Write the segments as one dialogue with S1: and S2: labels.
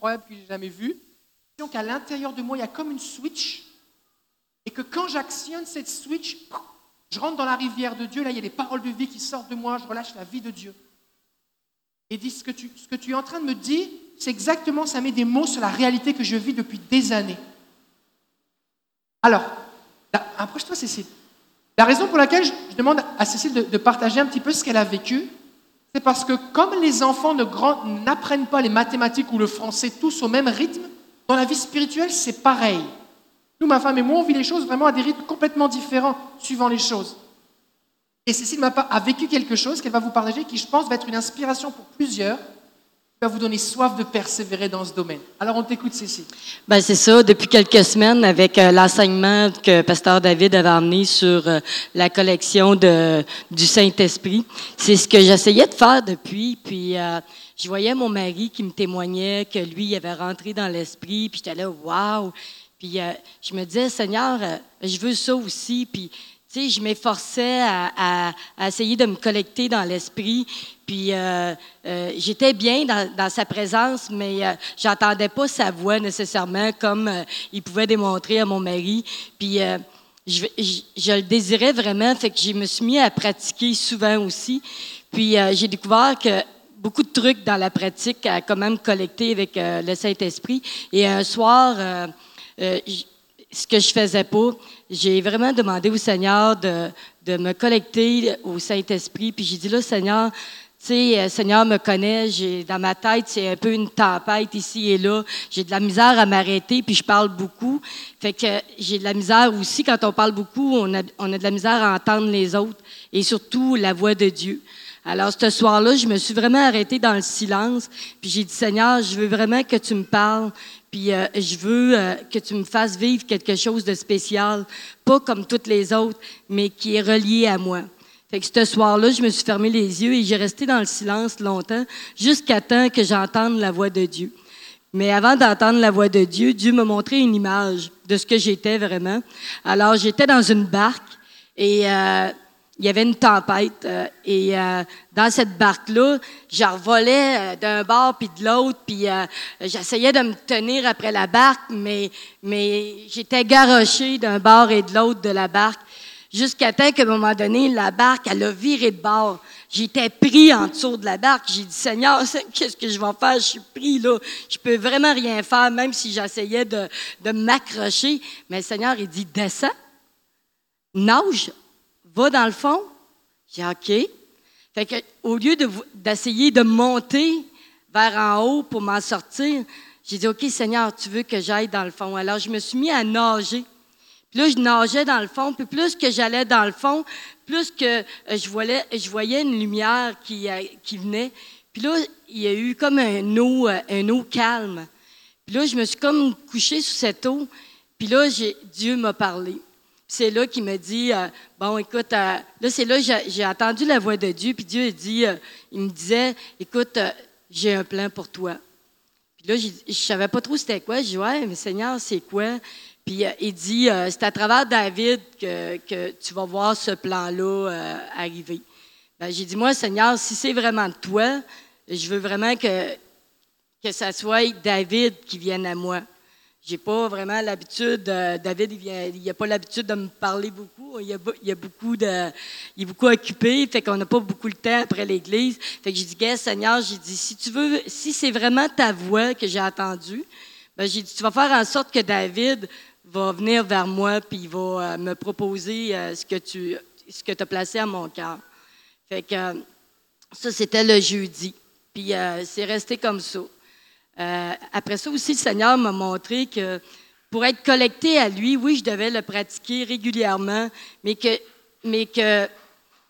S1: incroyable que j'ai jamais vue. Donc qu'à l'intérieur de moi, il y a comme une switch. Et que quand j'actionne cette switch, je rentre dans la rivière de Dieu. Là, il y a des paroles de vie qui sortent de moi. Je relâche la vie de Dieu. Et dis ce que tu, ce que tu es en train de me dire, c'est exactement, ça met des mots sur la réalité que je vis depuis des années. Alors, approche-toi, Cécile. La raison pour laquelle je, demande à Cécile de, partager un petit peu ce qu'elle a vécu, c'est parce que comme les enfants n'apprennent pas les mathématiques ou le français tous au même rythme, dans la vie spirituelle, c'est pareil. Nous, ma femme et moi, on vit les choses vraiment à des rythmes complètement différents suivant les choses. Et Cécile a vécu quelque chose qu'elle va vous partager qui, je pense, va être une inspiration pour plusieurs va vous donner soif de persévérer dans ce domaine. Alors, on t'écoute, Cécile.
S2: Ben, c'est ça. Depuis quelques semaines, avec euh, l'enseignement que Pasteur David avait amené sur euh, la collection de, du Saint-Esprit, c'est ce que j'essayais de faire depuis. Puis, euh, je voyais mon mari qui me témoignait que lui, il avait rentré dans l'Esprit. Puis, j'étais là, waouh! Puis, je me disais, Seigneur, je veux ça aussi. Puis, tu sais, je m'efforçais à, essayer de me collecter dans l'esprit. Puis euh, euh, j'étais bien dans, sa présence, mais euh, j'entendais pas sa voix nécessairement comme il pouvait démontrer à mon mari. Puis je, je, le désirais vraiment, fait que je me suis mis à pratiquer souvent aussi. Puis j'ai découvert que beaucoup de trucs dans la pratique à quand même collecter avec le Saint-Esprit. Et un soir, ce que je faisais pas, j'ai vraiment demandé au Seigneur de, de me collecter au Saint-Esprit. Puis j'ai dit là, Seigneur, tu sais, euh, Seigneur me connaît, j'ai dans ma tête, c'est un peu une tempête ici et là. J'ai de la misère à m'arrêter, puis je parle beaucoup. Fait que j'ai de la misère aussi, quand on parle beaucoup, on a, on a de la misère à entendre les autres, et surtout la voix de Dieu. Alors, ce soir-là, je me suis vraiment arrêtée dans le silence, puis j'ai dit, Seigneur, je veux vraiment que tu me parles, puis euh, je veux euh, que tu me fasses vivre quelque chose de spécial, pas comme toutes les autres, mais qui est relié à moi. Fait que ce soir-là, je me suis fermé les yeux et j'ai resté dans le silence longtemps, jusqu'à temps que j'entende la voix de Dieu. Mais avant d'entendre la voix de Dieu, Dieu m'a montré une image de ce que j'étais vraiment. Alors, j'étais dans une barque et euh, il y avait une tempête euh, et euh, dans cette barque-là, je revolais euh, d'un bord puis de l'autre, puis j'essayais de me tenir après la barque, mais, mais j'étais garoché d'un bord et de l'autre de la barque, jusqu'à temps qu'à un moment donné, la barque, elle a viré de bord. J'étais pris en dessous de la barque. J'ai dit, Seigneur, qu'est-ce que je vais faire? Je suis pris là. Je peux vraiment rien faire, même si j'essayais de, de m'accrocher. Mais le Seigneur, il dit, descends, nage, va dans le fond. J'ai OK. Fait au lieu d'essayer de, monter vers en haut pour m'en sortir, j'ai dit, OK, Seigneur, tu veux que j'aille dans le fond. Alors, je me suis mis à nager. Puis là, je nageais dans le fond. Puis plus que j'allais dans le fond, plus que euh, je voyais, une lumière qui, euh, qui venait. Puis là, il y a eu comme un eau, euh, eau calme. Puis là, je me suis comme couchée sous cette eau. Puis là, Dieu m'a parlé c'est là qu'il me dit, euh, bon, écoute, euh, là, c'est là j'ai entendu la voix de Dieu, puis Dieu dit, euh, il me disait, écoute, j'ai un plan pour toi. Puis là, je ne savais pas trop c'était quoi. Je dis, ouais, mais Seigneur, c'est quoi? Puis il dit, c'est à travers David que, tu vas voir ce plan-là arriver. Ben, j'ai dit, moi, Seigneur, si c'est vraiment toi, je veux vraiment que, que ça soit David qui vienne à moi. J'ai pas vraiment l'habitude, euh, David, il n'a pas l'habitude de me parler beaucoup. Il, a, beaucoup il est beaucoup occupé, fait qu'on n'a pas beaucoup de temps après l'église. Fait que j'ai dit, Seigneur, j'ai dit, si tu veux, si c'est vraiment ta voix que j'ai entendue, ben, j'ai dit, tu vas faire en sorte que David va venir vers moi puis il va euh, me proposer euh, ce que tu, ce que as placé à mon cœur. Fait que ça, c'était le jeudi. Puis c'est resté comme ça. Euh, après ça aussi, le Seigneur m'a montré que pour être collecté à lui, oui, je devais le pratiquer régulièrement, mais que, mais que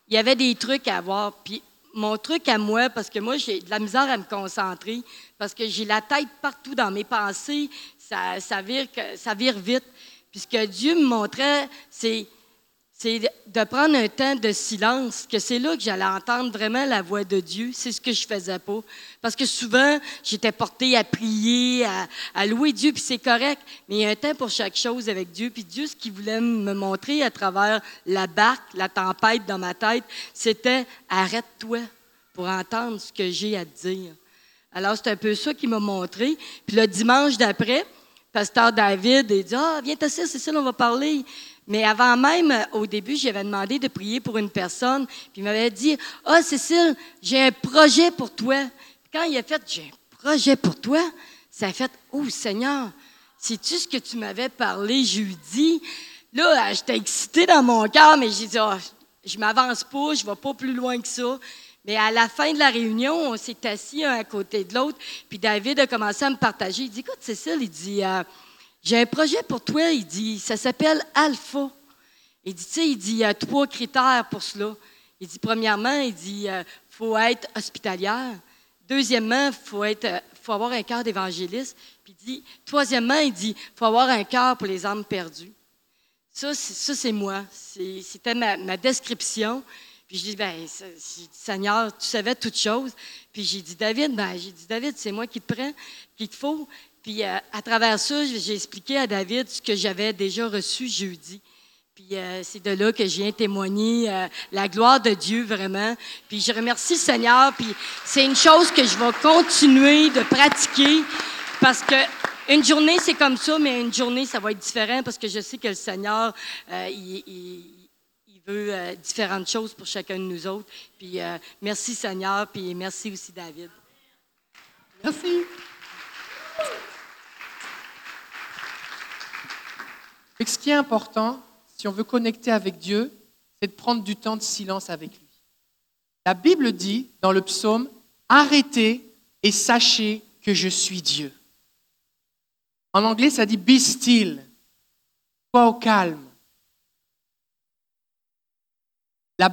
S2: il y avait des trucs à avoir. Puis mon truc à moi, parce que moi, j'ai de la misère à me concentrer, parce que j'ai la tête partout dans mes pensées, ça, ça, vire, ça vire vite. Puis ce que Dieu me montrait, c'est c'est de prendre un temps de silence, que c'est là que j'allais entendre vraiment la voix de Dieu. C'est ce que je faisais pas. Parce que souvent, j'étais portée à prier, à, louer Dieu, puis c'est correct. Mais il y a un temps pour chaque chose avec Dieu. Puis Dieu, ce qu'il voulait me montrer à travers la barque, la tempête dans ma tête, c'était arrête-toi pour entendre ce que j'ai à dire. Alors, c'est un peu ça qu'il m'a montré. Puis le dimanche d'après, pasteur David, il dit Ah, viens t'asseoir, c'est ça, on va parler. Mais avant même, au début, j'avais demandé de prier pour une personne. Puis il m'avait dit Ah, Cécile, j'ai un projet pour toi. Quand il a fait J'ai un projet pour toi, ça a fait Oh, Seigneur, sais-tu ce que tu m'avais parlé jeudi? Là, j'étais excitée dans mon cœur, mais j'ai dit Ah, je m'avance pas, je vais pas plus loin que ça. Mais à la fin de la réunion, on s'est assis un à côté de l'autre, puis David a commencé à me partager. Il dit, écoute, Cécile, il dit, euh, j'ai un projet pour toi. Il dit, ça s'appelle Alpha. Il dit, tu sais, il dit, y a trois critères pour cela. Il dit, premièrement, il dit, il faut être hospitalière. Deuxièmement, il faut, être, faut avoir un cœur d'évangéliste. Puis il dit, troisièmement, il dit, faut avoir un cœur pour les âmes perdues. Ça, c'est moi. C'était ma, description. Puis je dis, ben, Seigneur, tu savais toutes choses. Puis j'ai dit, David, ben, j'ai dit, David, c'est moi qui te prends, qu'il te faut. Puis euh, à travers ça, j'ai expliqué à David ce que j'avais déjà reçu jeudi. Puis euh, c'est de là que je viens témoigner euh, la gloire de Dieu vraiment. Puis je remercie Seigneur. Puis c'est une chose que je vais continuer de pratiquer parce que une journée c'est comme ça, mais une journée ça va être différent parce que je sais que le Seigneur il veut euh, différentes choses pour chacun de nous autres. Puis euh, merci Seigneur, puis merci aussi David.
S1: Merci. Ce qui est important, si on veut connecter avec Dieu, c'est de prendre du temps de silence avec lui. La Bible dit dans le psaume, arrêtez et sachez que je suis Dieu. En anglais, ça dit be still, sois au calme. La,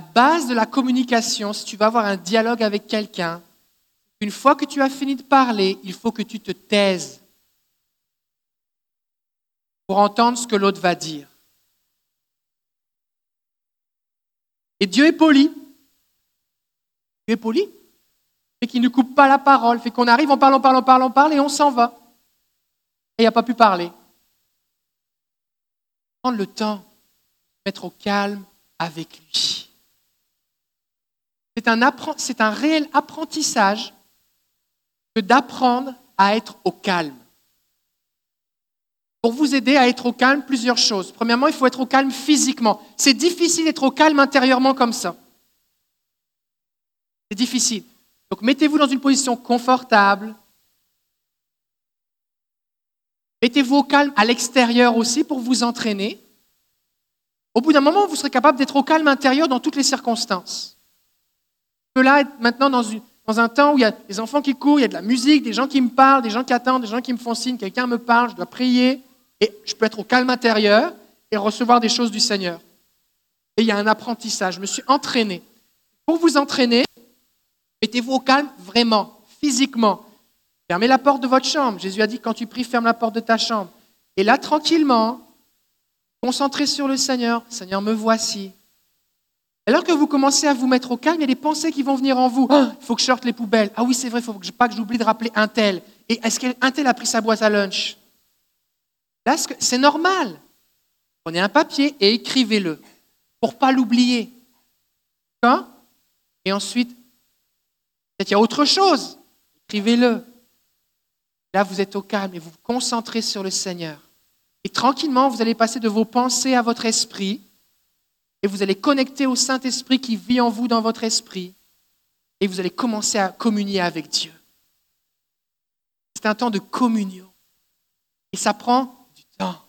S1: base de la communication, si tu vas avoir un dialogue avec quelqu'un, une fois que tu as fini de parler, il faut que tu te taises pour entendre ce que l'autre va dire. Et Dieu est poli. Dieu est poli. Et qu'il ne coupe pas la parole. Fait qu'on arrive, on parle, on parle, on parle, on parle, et on s'en va. Et il n'a pas pu parler. Prendre le temps mettre au calme avec lui. C'est un, c'est un réel apprentissage que d'apprendre à être au calme. Pour vous aider à être au calme, plusieurs choses. Premièrement, il faut être au calme physiquement. C'est difficile d'être au calme intérieurement comme ça. C'est difficile. Donc mettez-vous dans une position confortable. Mettez-vous au calme à l'extérieur aussi pour vous entraîner. Au bout d'un moment, vous serez capable d'être au calme intérieur dans toutes les circonstances. Je peux là être maintenant dans, un temps où il y a des enfants qui courent, il y a de la musique, des gens qui me parlent, des gens qui attendent, des gens qui me font signe, quelqu'un me parle, je dois prier, et je peux être au calme intérieur et recevoir des choses du Seigneur. Et il y a un apprentissage, je me suis entraîné. Pour vous entraîner, mettez-vous au calme vraiment, physiquement. Fermez la porte de votre chambre. Jésus a dit, quand tu pries, ferme la porte de ta chambre. Et là, tranquillement, Concentrez sur le Seigneur. Seigneur, me voici. Alors que vous commencez à vous mettre au calme, il y a des pensées qui vont venir en vous. Ah, il faut que je sorte les poubelles. Ah oui, c'est vrai, il ne faut pas que j'oublie de rappeler un tel. Et est-ce qu'un tel a pris sa boîte à lunch? Là, c'est normal. Prenez un papier et écrivez-le pour ne pas l'oublier. Et ensuite, peut-être il y a autre chose. Écrivez-le. Là, vous êtes au calme et vous vous concentrez sur le Seigneur. Et tranquillement, vous allez passer de vos pensées à votre esprit et vous allez connecter au Saint-Esprit qui vit en vous dans votre esprit et vous allez commencer à communier avec Dieu. C'est un temps de communion et ça prend du temps.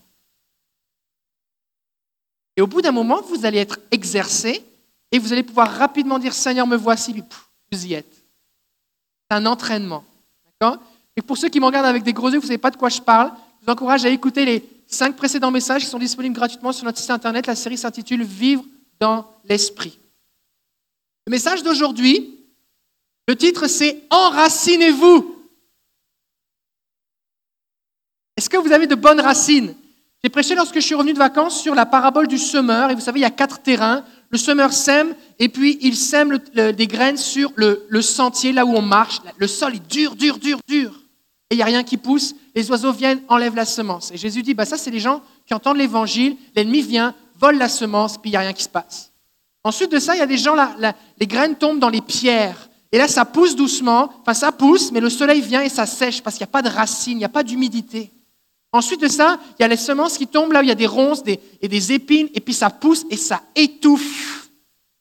S1: Et au bout d'un moment, vous allez être exercé et vous allez pouvoir rapidement dire Seigneur, me voici, puis vous y êtes. C'est un entraînement. Et pour ceux qui me regardent avec des gros yeux, vous ne savez pas de quoi je parle, je vous encourage à écouter les cinq précédents messages qui sont disponibles gratuitement sur notre site internet. La série s'intitule Vivre dans l'esprit. Le message d'aujourd'hui, le titre c'est Enracinez-vous. Est-ce que vous avez de bonnes racines? J'ai prêché lorsque je suis revenu de vacances sur la parabole du semeur. Et vous savez, il y a quatre terrains. Le semeur sème et puis il sème des graines sur le, sentier, là où on marche. Le sol est dur, dur, dur, dur et il n'y a rien qui pousse, les oiseaux viennent, enlèvent la semence. Et Jésus dit, bah ça c'est les gens qui entendent l'évangile, l'ennemi vient, vole la semence, puis il n'y a rien qui se passe. Ensuite de ça, il y a des gens, là, les graines tombent dans les pierres. Et là, ça pousse doucement, enfin ça pousse, mais le soleil vient et ça sèche parce qu'il n'y a pas de racines, il n'y a pas d'humidité. Ensuite de ça, il y a les semences qui tombent là où il y a des ronces et des épines, et puis ça pousse et ça étouffe.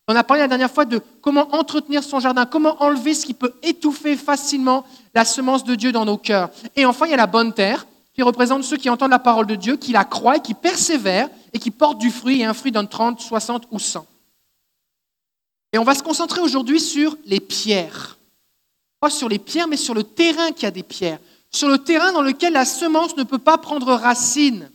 S1: On a parlé la dernière fois de comment entretenir son jardin, comment enlever ce qui peut étouffer facilement la semence de Dieu dans nos cœurs. Et enfin, il y a la bonne terre, qui représente ceux qui entendent la parole de Dieu, qui la croient, qui persévèrent et qui portent du fruit, et un fruit donne 30, 60 ou 100. Et on va se concentrer aujourd'hui sur les pierres. Pas sur les pierres, mais sur le terrain qui a des pierres. Sur le terrain dans lequel la semence ne peut pas prendre racine.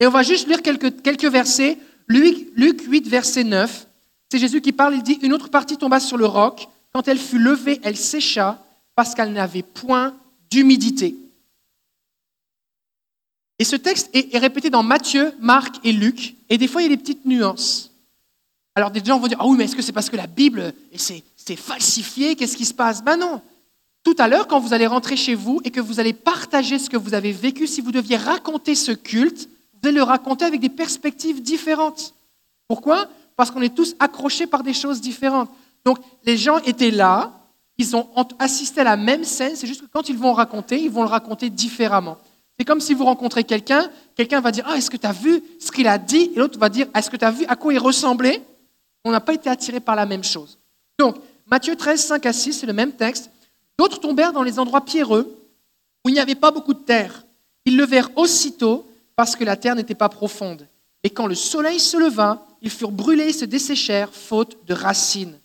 S1: Et on va juste lire quelques, quelques versets. Luc, Luc 8, verset 9. C'est Jésus qui parle, il dit, une autre partie tomba sur le roc. Quand elle fut levée, elle sécha parce qu'elle n'avait point d'humidité. Et ce texte est, répété dans Matthieu, Marc et Luc, et des fois il y a des petites nuances. Alors des gens vont dire, ah oui, mais est-ce que c'est parce que la Bible, c'est falsifié, qu'est-ce qui se passe? Ben non. Tout à l'heure, quand vous allez rentrer chez vous et que vous allez partager ce que vous avez vécu, si vous deviez raconter ce culte, vous allez le raconter avec des perspectives différentes. Pourquoi? Parce qu'on est tous accrochés par des choses différentes. Donc les gens étaient là, ils ont assisté à la même scène, c'est juste que quand ils vont raconter, ils vont le raconter différemment. C'est comme si vous rencontrez quelqu'un, quelqu'un va dire Ah, est-ce que tu as vu ce qu'il a dit? Et l'autre va dire Est-ce que tu as vu à quoi il ressemblait? On n'a pas été attiré par la même chose. Donc, Matthieu 13, 5 à 6, c'est le même texte. D'autres tombèrent dans les endroits pierreux où il n'y avait pas beaucoup de terre. Ils le levèrent aussitôt parce que la terre n'était pas profonde. Et quand le soleil se leva, ils furent brûlés et se desséchèrent, faute de racines.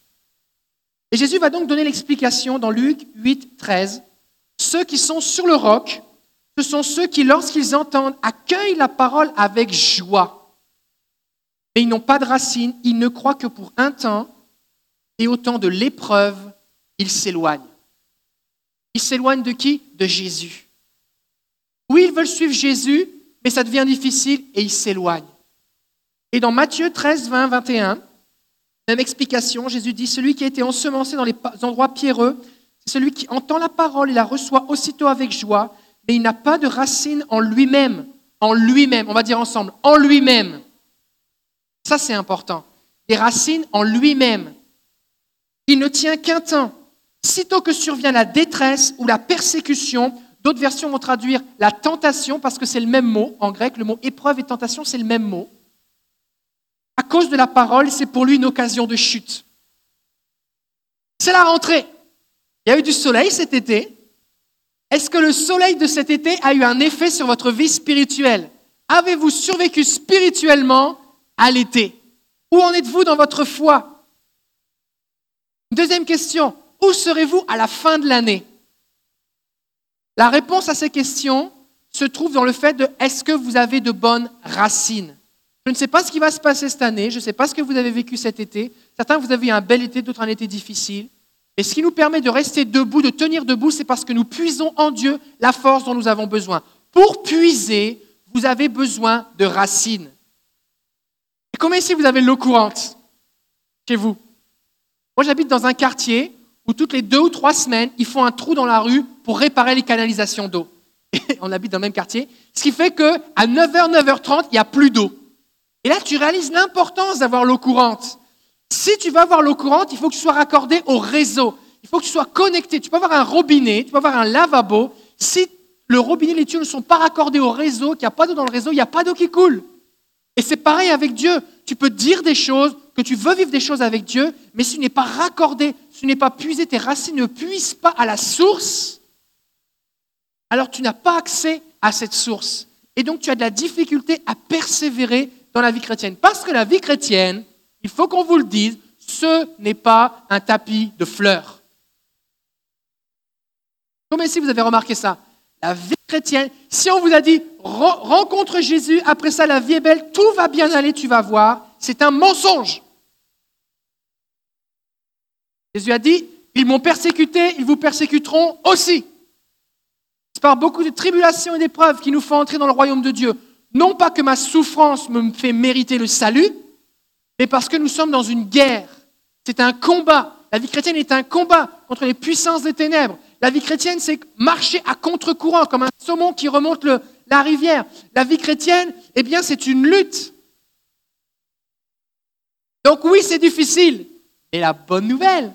S1: Et Jésus va donc donner l'explication dans Luc 8, 13. Ceux qui sont sur le roc, ce sont ceux qui, lorsqu'ils entendent, accueillent la parole avec joie. Mais ils n'ont pas de racines, ils ne croient que pour un temps, et au temps de l'épreuve, ils s'éloignent. Ils s'éloignent de qui? De Jésus. Oui, ils veulent suivre Jésus, mais ça devient difficile et ils s'éloignent. Et dans Matthieu 13, 20, 21, même explication, Jésus dit, celui qui a été ensemencé dans les endroits pierreux, c'est celui qui entend la parole et la reçoit aussitôt avec joie, mais il n'a pas de racine en lui-même. En lui-même, on va dire ensemble, en lui-même. Ça, c'est important. Des racines en lui-même. Il ne tient qu'un temps. Sitôt que survient la détresse ou la persécution, d'autres versions vont traduire la tentation, parce que c'est le même mot. En grec, le mot épreuve et tentation, c'est le même mot. À cause de la parole, c'est pour lui une occasion de chute. C'est la rentrée. Il y a eu du soleil cet été. Est-ce que le soleil de cet été a eu un effet sur votre vie spirituelle? Avez-vous survécu spirituellement à l'été? Où en êtes-vous dans votre foi? Deuxième question, où serez-vous à la fin de l'année? La réponse à ces questions se trouve dans le fait de est-ce que vous avez de bonnes racines? Je ne sais pas ce qui va se passer cette année, je ne sais pas ce que vous avez vécu cet été. Certains, vous avez eu un bel été, d'autres un été difficile. Et ce qui nous permet de rester debout, de tenir debout, c'est parce que nous puisons en Dieu la force dont nous avons besoin. Pour puiser, vous avez besoin de racines. Et ici vous avez l'eau courante chez vous Moi, j'habite dans un quartier où toutes les deux ou trois semaines, ils font un trou dans la rue pour réparer les canalisations d'eau. on habite dans le même quartier. Ce qui fait qu'à 9h, 9h30, il n'y a plus d'eau. Et là, tu réalises l'importance d'avoir l'eau courante. Si tu vas avoir l'eau courante, il faut que tu sois raccordé au réseau. Il faut que tu sois connecté. Tu peux avoir un robinet, tu peux avoir un lavabo. Si le robinet et les tuyaux ne sont pas raccordés au réseau, qu'il n'y a pas d'eau dans le réseau, il n'y a pas d'eau qui coule. Et c'est pareil avec Dieu. Tu peux dire des choses, que tu veux vivre des choses avec Dieu, mais si tu n'es pas raccordé, tu n'es pas puisé, tes racines ne puissent pas à la source, alors tu n'as pas accès à cette source. Et donc tu as de la difficulté à persévérer dans la vie chrétienne. Parce que la vie chrétienne, il faut qu'on vous le dise, ce n'est pas un tapis de fleurs. Comment si vous avez remarqué ça La vie chrétienne, si on vous a dit rencontre Jésus, après ça la vie est belle, tout va bien aller, tu vas voir, c'est un mensonge. Jésus a dit, ils m'ont persécuté, ils vous persécuteront aussi. C'est par beaucoup de tribulations et d'épreuves qui nous font entrer dans le royaume de Dieu. Non pas que ma souffrance me fait mériter le salut, mais parce que nous sommes dans une guerre. C'est un combat. La vie chrétienne est un combat contre les puissances des ténèbres. La vie chrétienne, c'est marcher à contre-courant, comme un saumon qui remonte la rivière. La vie chrétienne, eh bien, c'est une lutte. Donc oui, c'est difficile. Mais la bonne nouvelle,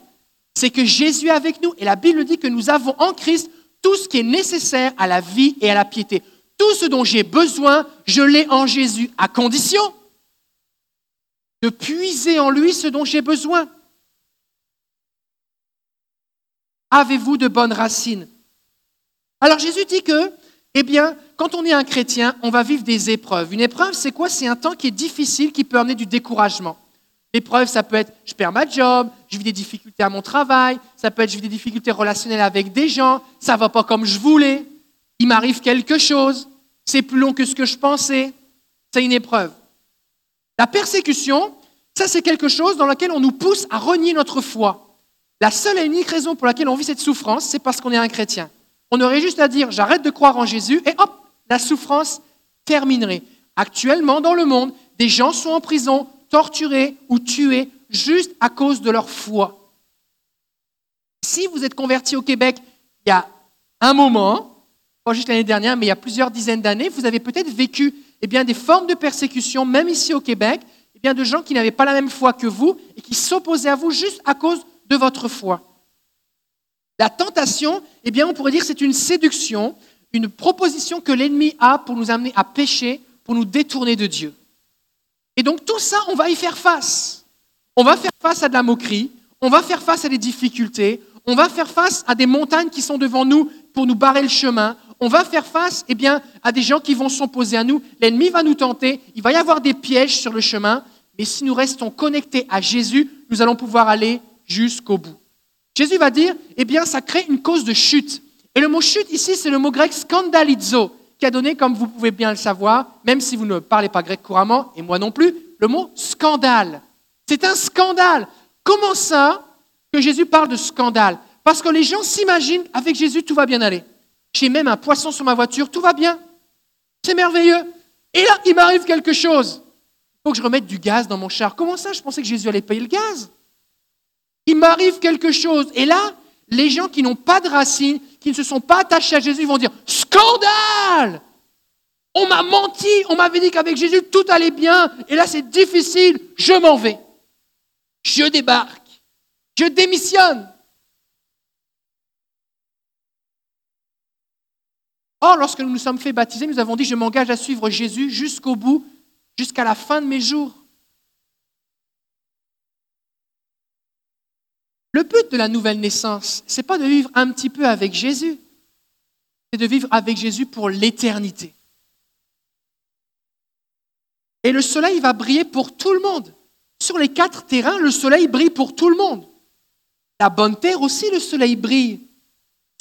S1: c'est que Jésus est avec nous et la Bible dit que nous avons en Christ tout ce qui est nécessaire à la vie et à la piété. Tout ce dont j'ai besoin, je l'ai en Jésus, à condition de puiser en lui ce dont j'ai besoin. Avez-vous de bonnes racines? Alors Jésus dit que, eh bien, quand on est un chrétien, on va vivre des épreuves. Une épreuve, c'est quoi? C'est un temps qui est difficile, qui peut amener du découragement. L'épreuve, ça peut être je perds ma job, je vis des difficultés à mon travail, ça peut être je vis des difficultés relationnelles avec des gens, ça ne va pas comme je voulais, il m'arrive quelque chose, c'est plus long que ce que je pensais. C'est une épreuve. La persécution, ça c'est quelque chose dans lequel on nous pousse à renier notre foi. La seule et unique raison pour laquelle on vit cette souffrance, c'est parce qu'on est un chrétien. On aurait juste à dire j'arrête de croire en Jésus et hop, la souffrance terminerait. Actuellement, dans le monde, des gens sont en prison, torturés ou tués juste à cause de leur foi. Si vous êtes converti au Québec il y a un moment, pas juste l'année dernière, mais il y a plusieurs dizaines d'années, vous avez peut-être vécu eh bien, des formes de persécution, même ici au Québec, eh bien, de gens qui n'avaient pas la même foi que vous et qui s'opposaient à vous juste à cause de votre foi. La tentation, eh bien, on pourrait dire c'est une séduction, une proposition que l'ennemi a pour nous amener à pécher, pour nous détourner de Dieu. Et donc tout ça, on va y faire face. On va faire face à de la moquerie, on va faire face à des difficultés, on va faire face à des montagnes qui sont devant nous pour nous barrer le chemin, on va faire face eh bien, à des gens qui vont s'opposer à nous, l'ennemi va nous tenter, il va y avoir des pièges sur le chemin, mais si nous restons connectés à Jésus, nous allons pouvoir aller jusqu'au bout. Jésus va dire, eh bien, ça crée une cause de chute. Et le mot chute ici, c'est le mot grec scandalizo, qui a donné, comme vous pouvez bien le savoir, même si vous ne parlez pas grec couramment, et moi non plus, le mot scandale. C'est un scandale. Comment ça que Jésus parle de scandale? Parce que les gens s'imaginent, avec Jésus, tout va bien aller. J'ai même un poisson sur ma voiture, tout va bien. C'est merveilleux. Et là, il m'arrive quelque chose. Il faut que je remette du gaz dans mon char. Comment ça? Je pensais que Jésus allait payer le gaz. Il m'arrive quelque chose. Et là, les gens qui n'ont pas de racines, qui ne se sont pas attachés à Jésus, vont dire Scandale On m'a menti, on m'avait dit qu'avec Jésus tout allait bien, et là c'est difficile, je m'en vais. Je débarque, je démissionne. Or, lorsque nous nous sommes fait baptiser, nous avons dit Je m'engage à suivre Jésus jusqu'au bout, jusqu'à la fin de mes jours. Le but de la nouvelle naissance, ce n'est pas de vivre un petit peu avec Jésus, c'est de vivre avec Jésus pour l'éternité. Et le soleil va briller pour tout le monde. Sur les quatre terrains, le soleil brille pour tout le monde. La bonne terre aussi, le soleil brille.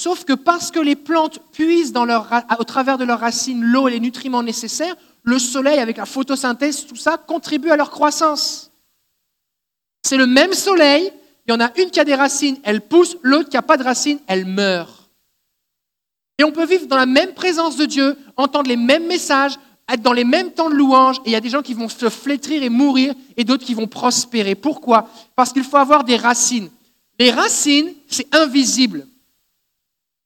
S1: Sauf que parce que les plantes puisent au travers de leurs racines l'eau et les nutriments nécessaires, le soleil, avec la photosynthèse, tout ça, contribue à leur croissance. C'est le même soleil il y en a une qui a des racines, elle pousse, l'autre qui n'a pas de racines, elle meurt. Et on peut vivre dans la même présence de Dieu, entendre les mêmes messages, être dans les mêmes temps de louange, et il y a des gens qui vont se flétrir et mourir, et d'autres qui vont prospérer. Pourquoi? Parce qu'il faut avoir des racines. Les racines, c'est invisible.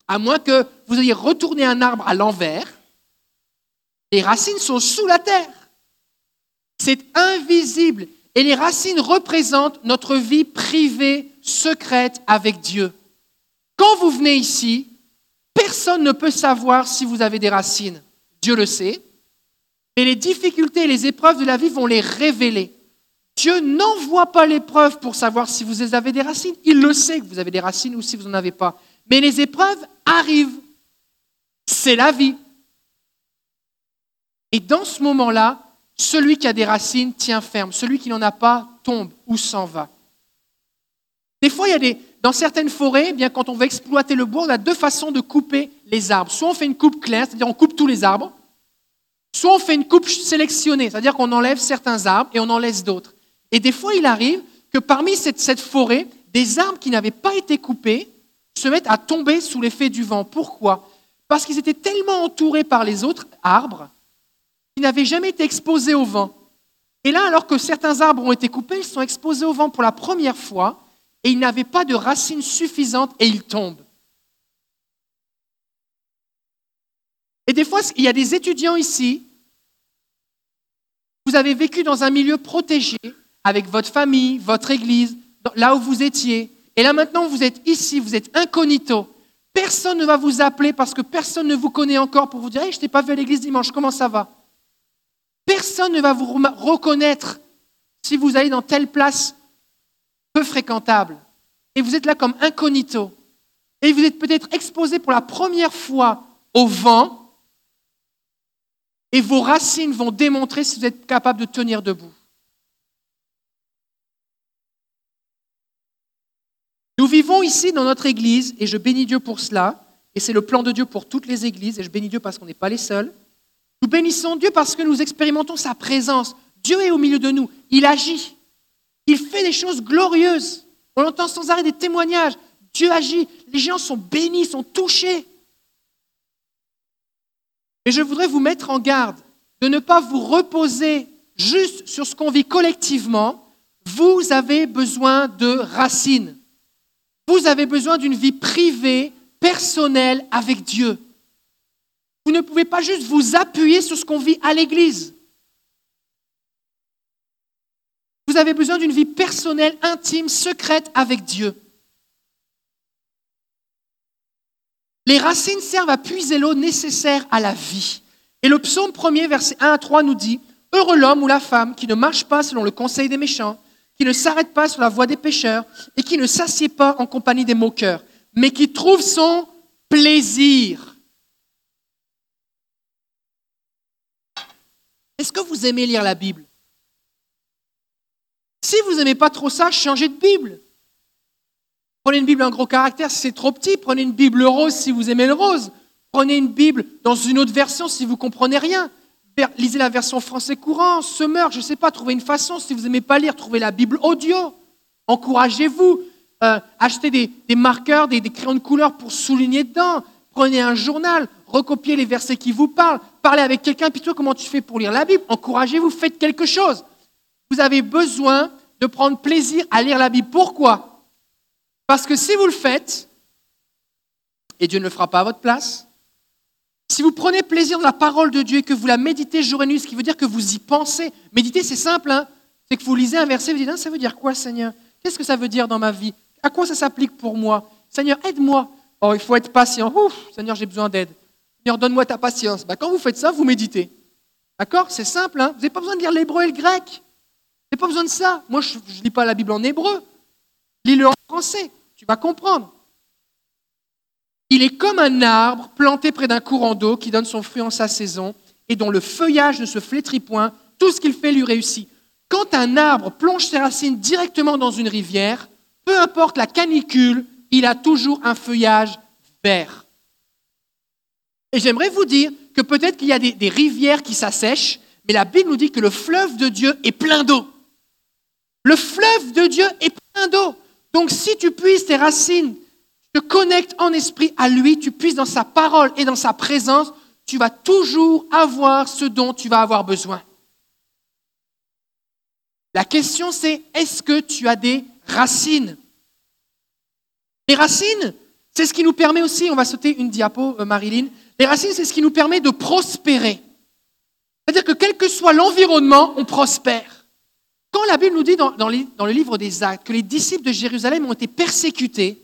S1: À moins que vous ayez retourné un arbre à l'envers, les racines sont sous la terre. C'est invisible. Et les racines représentent notre vie privée, secrète avec Dieu. Quand vous venez ici, personne ne peut savoir si vous avez des racines. Dieu le sait. Et les difficultés et les épreuves de la vie vont les révéler. Dieu n'envoie pas l'épreuve pour savoir si vous avez des racines. Il le sait que vous avez des racines ou si vous n'en avez pas. Mais les épreuves arrivent. C'est la vie. Et dans ce moment-là, celui qui a des racines tient ferme, celui qui n'en a pas tombe ou s'en va. Des fois, il y a des, dans certaines forêts, eh bien, quand on veut exploiter le bois, on a deux façons de couper les arbres. Soit on fait une coupe claire, c'est-à-dire on coupe tous les arbres, soit on fait une coupe sélectionnée, c'est-à-dire qu'on enlève certains arbres et on en laisse d'autres. Et des fois, il arrive que parmi cette, cette forêt, des arbres qui n'avaient pas été coupés se mettent à tomber sous l'effet du vent. Pourquoi? Parce qu'ils étaient tellement entourés par les autres arbres n'avaient jamais été exposés au vent. Et là, alors que certains arbres ont été coupés, ils sont exposés au vent pour la première fois et ils n'avaient pas de racines suffisantes et ils tombent. Et des fois, il y a des étudiants ici, vous avez vécu dans un milieu protégé avec votre famille, votre église, là où vous étiez, Et là maintenant, vous êtes ici, vous êtes incognito. Personne ne va vous appeler parce que personne ne vous connaît encore pour vous dire hey, Je t'ai pas vu à l'église dimanche, comment ça va? Personne ne va vous reconnaître si vous allez dans telle place peu fréquentable. Et vous êtes là comme incognito. Et vous êtes peut-être exposé pour la première fois au vent. Et vos racines vont démontrer si vous êtes capable de tenir debout. Nous vivons ici dans notre Église, et je bénis Dieu pour cela, et c'est le plan de Dieu pour toutes les Églises, et je bénis Dieu parce qu'on n'est pas les seuls. Nous bénissons Dieu parce que nous expérimentons sa présence. Dieu est au milieu de nous, il agit, il fait des choses glorieuses. On entend sans arrêt des témoignages. Dieu agit, les gens sont bénis, sont touchés. Et je voudrais vous mettre en garde de ne pas vous reposer juste sur ce qu'on vit collectivement. Vous avez besoin de racines. Vous avez besoin d'une vie privée, personnelle avec Dieu. Vous ne pouvez pas juste vous appuyer sur ce qu'on vit à l'Église. Vous avez besoin d'une vie personnelle, intime, secrète avec Dieu. Les racines servent à puiser l'eau nécessaire à la vie. Et le psaume 1er, verset 1 à 3 nous dit, Heureux l'homme ou la femme qui ne marche pas selon le conseil des méchants, qui ne s'arrête pas sur la voie des pécheurs et qui ne s'assied pas en compagnie des moqueurs, mais qui trouve son plaisir. Est-ce que vous aimez lire la Bible? Si vous n'aimez pas trop ça, changez de Bible. Prenez une Bible en gros caractère si c'est trop petit. Prenez une Bible rose si vous aimez le rose. Prenez une Bible dans une autre version si vous comprenez rien lisez la version français courant, semeur, je ne sais pas, trouvez une façon. Si vous n'aimez pas lire, trouvez la Bible audio. Encouragez-vous. Euh, achetez des, marqueurs, des, crayons de couleur pour souligner dedans. Prenez un journal, recopiez les versets qui vous parlent. Parlez avec quelqu'un, puis toi, comment tu fais pour lire la Bible? Encouragez-vous, faites quelque chose. Vous avez besoin de prendre plaisir à lire la Bible. Pourquoi? Parce que si vous le faites, et Dieu ne le fera pas à votre place, si vous prenez plaisir dans la parole de Dieu et que vous la méditez jour et nuit, ce qui veut dire que vous y pensez, méditer c'est simple, hein c'est que vous lisez un verset, vous dites, ah, ça veut dire quoi Seigneur? Qu'est-ce que ça veut dire dans ma vie? À quoi ça s'applique pour moi? Seigneur, aide-moi. Oh, il faut être patient. Ouf, Seigneur, j'ai besoin d'aide. Seigneur, donne-moi ta patience. Bah, quand vous faites ça, vous méditez. D'accord? C'est simple, hein? Vous n'avez pas besoin de lire l'hébreu et le grec. Vous n'avez pas besoin de ça. Moi, je ne lis pas la Bible en hébreu. Lis-le en français. Tu vas comprendre. Il est comme un arbre planté près d'un courant d'eau qui donne son fruit en sa saison et dont le feuillage ne se flétrit point. Tout ce qu'il fait lui réussit. Quand un arbre plonge ses racines directement dans une rivière, peu importe la canicule, il a toujours un feuillage vert. Et j'aimerais vous dire que peut-être qu'il y a des, rivières qui s'assèchent, mais la Bible nous dit que le fleuve de Dieu est plein d'eau. Le fleuve de Dieu est plein d'eau. Donc si tu puises tes racines te connectes en esprit à lui, tu puisses dans sa parole et dans sa présence, tu vas toujours avoir ce dont tu vas avoir besoin. La question c'est, est-ce que tu as des racines? Les racines, c'est ce qui nous permet aussi, on va sauter une diapo, euh, Marilyn, les racines, c'est ce qui nous permet de prospérer. C'est-à-dire que quel que soit l'environnement, on prospère. Quand la Bible nous dit dans, dans le livre des Actes que les disciples de Jérusalem ont été persécutés,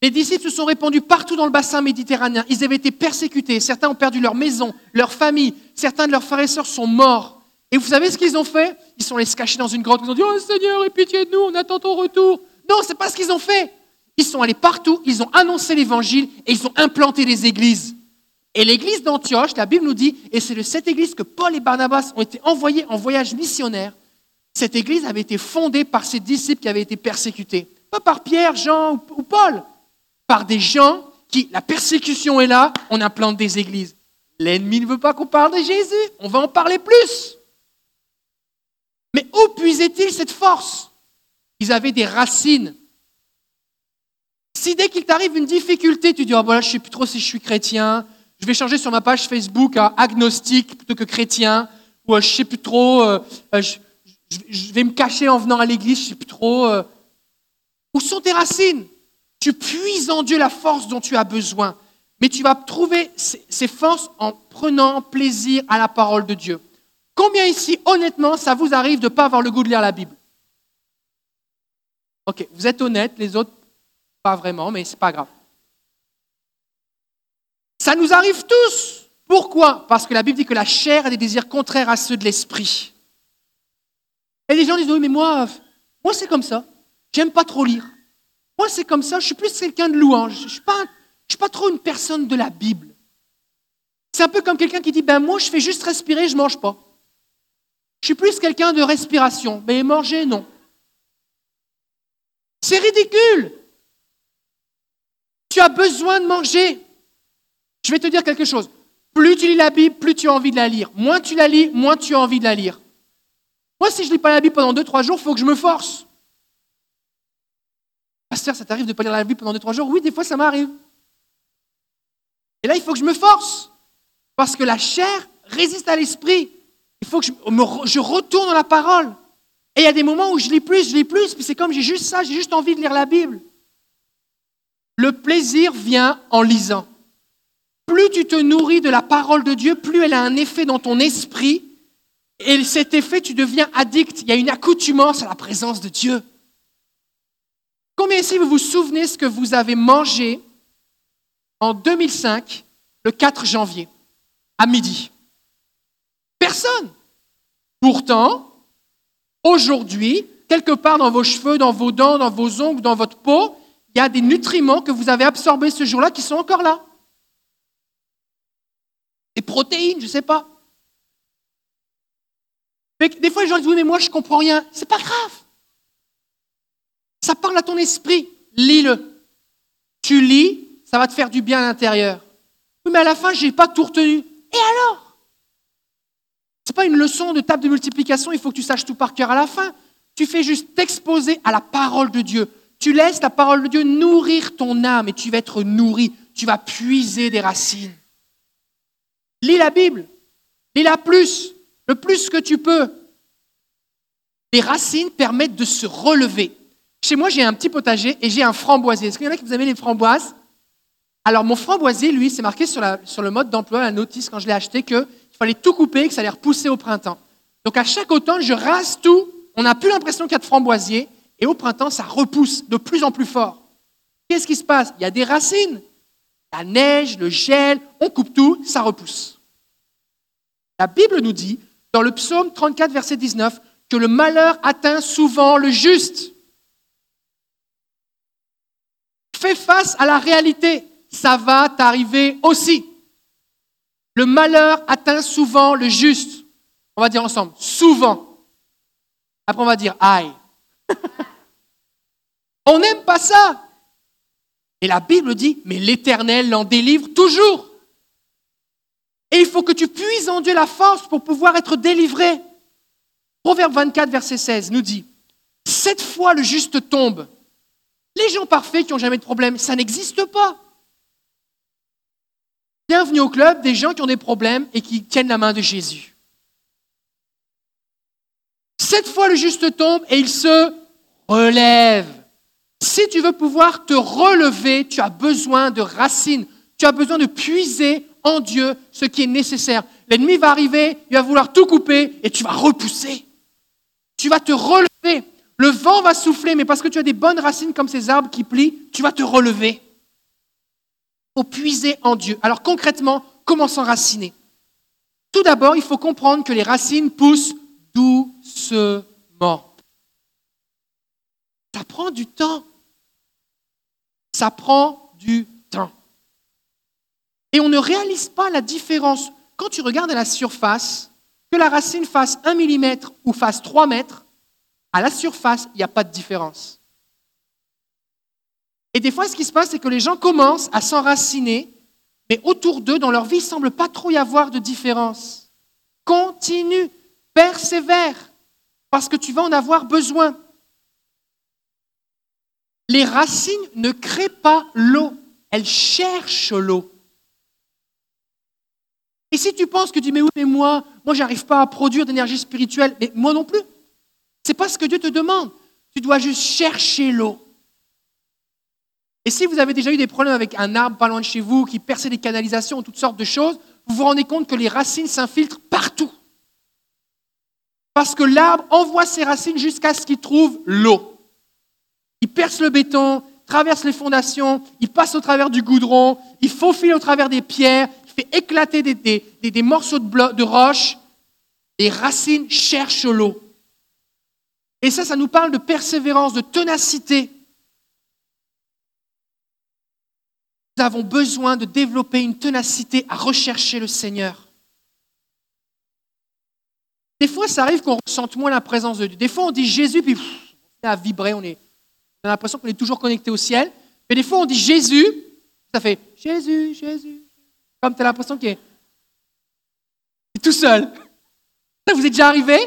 S1: les disciples se sont répandus partout dans le bassin méditerranéen. Ils avaient été persécutés. Certains ont perdu leur maison, leur famille. Certains de leurs frères et sœurs sont morts. Et vous savez ce qu'ils ont fait? Ils sont allés se cacher dans une grotte. Ils ont dit Oh Seigneur, aie pitié de nous, on attend ton retour. Non, ce n'est pas ce qu'ils ont fait. Ils sont allés partout, ils ont annoncé l'évangile et ils ont implanté des églises. Et l'église d'Antioche, la Bible nous dit, et c'est de cette église que Paul et Barnabas ont été envoyés en voyage missionnaire, cette église avait été fondée par ces disciples qui avaient été persécutés. Pas par Pierre, Jean ou Paul, par des gens qui, la persécution est là, on implante des églises. L'ennemi ne veut pas qu'on parle de Jésus, on va en parler plus. Mais où puisait-il cette force? Ils avaient des racines. Si dès qu'il t'arrive une difficulté, tu dis, oh, voilà, je ne sais plus trop si je suis chrétien, je vais changer sur ma page Facebook à agnostique plutôt que chrétien, ou euh, je sais plus trop, euh, euh, je, vais me cacher en venant à l'église, je sais plus trop. où sont tes racines? Tu puises en Dieu la force dont tu as besoin. Mais tu vas trouver ces forces en prenant plaisir à la parole de Dieu. Combien ici, honnêtement, ça vous arrive de ne pas avoir le goût de lire la Bible? Ok, vous êtes honnête, les autres, Pas vraiment, mais c'est pas grave. Ça nous arrive tous. Pourquoi? Parce que la Bible dit que la chair a des désirs contraires à ceux de l'esprit. Et les gens disent, oui, mais moi, moi c'est comme ça. J'aime pas trop lire. Moi, c'est comme ça. Je suis plus quelqu'un de louange. Je ne suis, pas, suis pas trop une personne de la Bible. C'est un peu comme quelqu'un qui dit, ben moi, je fais juste respirer, je ne mange pas. Je suis plus quelqu'un de respiration. Mais manger, non. C'est ridicule. Tu as besoin de manger. Je vais te dire quelque chose. Plus tu lis la Bible, plus tu as envie de la lire. Moins tu la lis, moins tu as envie de la lire. Moi, si je ne lis pas la Bible pendant 2-3 jours, il faut que je me force. Pasteur, ça t'arrive de ne pas lire la Bible pendant 2-3 jours? Oui, des fois, ça m'arrive. Et là, il faut que je me force. Parce que la chair résiste à l'esprit. Il faut que je, retourne dans la parole. Et il y a des moments où je lis plus, je lis plus, puis c'est comme j'ai juste ça, j'ai juste envie de lire la Bible. Le plaisir vient en lisant. Plus tu te nourris de la parole de Dieu, plus elle a un effet dans ton esprit et cet effet, tu deviens addict. Il y a une accoutumance à la présence de Dieu. Combien ici vous vous souvenez ce que vous avez mangé en 2005, le 4 janvier, à midi? Personne. Pourtant, aujourd'hui, quelque part dans vos cheveux, dans vos dents, dans vos ongles, dans votre peau, il y a des nutriments que vous avez absorbés ce jour-là qui sont encore là. Protéines, je ne sais pas. Des fois, les gens disent Oui, mais moi, je ne comprends rien. C'est pas grave. Ça parle à ton esprit. Lis-le. Tu lis, ça va te faire du bien à l'intérieur. Oui, mais à la fin, je n'ai pas tout retenu. Et alors? Ce n'est pas une leçon de table de multiplication, il faut que tu saches tout par cœur à la fin. Tu fais juste t'exposer à la parole de Dieu. Tu laisses la parole de Dieu nourrir ton âme et tu vas être nourri. Tu vas puiser des racines. Lis la Bible. Lis-la plus le plus que tu peux. Les racines permettent de se relever. Chez moi, j'ai un petit potager et j'ai un framboisier. Est-ce qu'il y en a qui vous aimez les framboises? Alors, mon framboisier, lui, c'est marqué sur, le mode d'emploi, la notice, quand je l'ai acheté, qu'il fallait tout couper, que ça allait repousser au printemps. Donc, à chaque automne, je rase tout. On n'a plus l'impression qu'il y a de framboisier. Et au printemps, ça repousse de plus en plus fort. Qu'est-ce qui se passe? Il y a des racines. La neige, le gel, on coupe tout, ça repousse. La Bible nous dit dans le psaume 34, verset 19, que le malheur atteint souvent le juste. Fais face à la réalité, ça va t'arriver aussi. Le malheur atteint souvent le juste. On va dire ensemble, souvent. Après, on va dire aïe. on n'aime pas ça. Et la Bible dit, mais l'Éternel l'en délivre toujours. Et il faut que tu puises en Dieu la force pour pouvoir être délivré. Proverbe 24, verset 16 nous dit, Cette fois le juste tombe. Les gens parfaits qui n'ont jamais de problème, ça n'existe pas. Bienvenue au club des gens qui ont des problèmes et qui tiennent la main de Jésus. Cette fois le juste tombe et il se relève. Si tu veux pouvoir te relever, tu as besoin de racines, tu as besoin de puiser en Dieu ce qui est nécessaire. L'ennemi va arriver, il va vouloir tout couper et tu vas repousser. Tu vas te relever. Le vent va souffler, mais parce que tu as des bonnes racines comme ces arbres qui plient, tu vas te relever. Il faut puiser en Dieu. Alors concrètement, comment s'enraciner? Tout d'abord, il faut comprendre que les racines poussent doucement. Ça prend du temps. Ça prend du et on ne réalise pas la différence. Quand tu regardes à la surface, que la racine fasse 1 mm ou fasse 3 mètres, à la surface, il n'y a pas de différence. Et des fois, ce qui se passe, c'est que les gens commencent à s'enraciner, mais autour d'eux, dans leur vie, il ne semble pas trop y avoir de différence. Continue, persévère, parce que tu vas en avoir besoin. Les racines ne créent pas l'eau, elles cherchent l'eau. Et si tu penses que tu dis, mais oui, mais moi, moi, j'arrive pas à produire d'énergie spirituelle, mais moi non plus. C'est pas ce que Dieu te demande. Tu dois juste chercher l'eau. Et si vous avez déjà eu des problèmes avec un arbre pas loin de chez vous qui perçait des canalisations, toutes sortes de choses, vous vous rendez compte que les racines s'infiltrent partout. Parce que l'arbre envoie ses racines jusqu'à ce qu'il trouve l'eau. Il perce le béton, traverse les fondations, il passe au travers du goudron, il faufile au travers des pierres, il fait éclater des, morceaux de, roche, les racines cherchent l'eau. Et ça, ça nous parle de persévérance, de ténacité. Nous avons besoin de développer une ténacité à rechercher le Seigneur. Des fois, ça arrive qu'on ressente moins la présence de Dieu. Des fois, on dit Jésus, puis on a vibré, on, est, on a l'impression qu'on est toujours connecté au ciel. Mais des fois, on dit Jésus, ça fait Jésus, Jésus. Comme tu as l'impression qu'il est tout seul. Ça vous est déjà arrivé?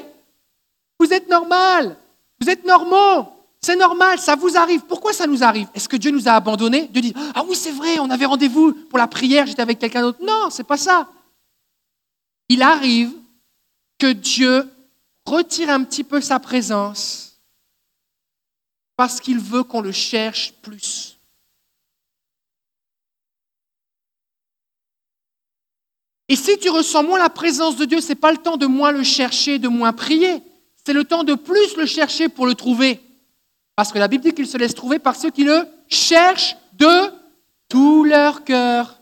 S1: Vous êtes normal. Vous êtes normaux. C'est normal, ça vous arrive. Pourquoi ça nous arrive? Est-ce que Dieu nous a abandonnés? Dieu dit Ah oui, c'est vrai, on avait rendez-vous pour la prière, j'étais avec quelqu'un d'autre. Non, c'est pas ça. Il arrive que Dieu retire un petit peu sa présence parce qu'il veut qu'on le cherche plus. Et si tu ressens moins la présence de Dieu, ce n'est pas le temps de moins le chercher, de moins prier. C'est le temps de plus le chercher pour le trouver. Parce que la Bible dit qu'il se laisse trouver par ceux qui le cherchent de tout leur cœur.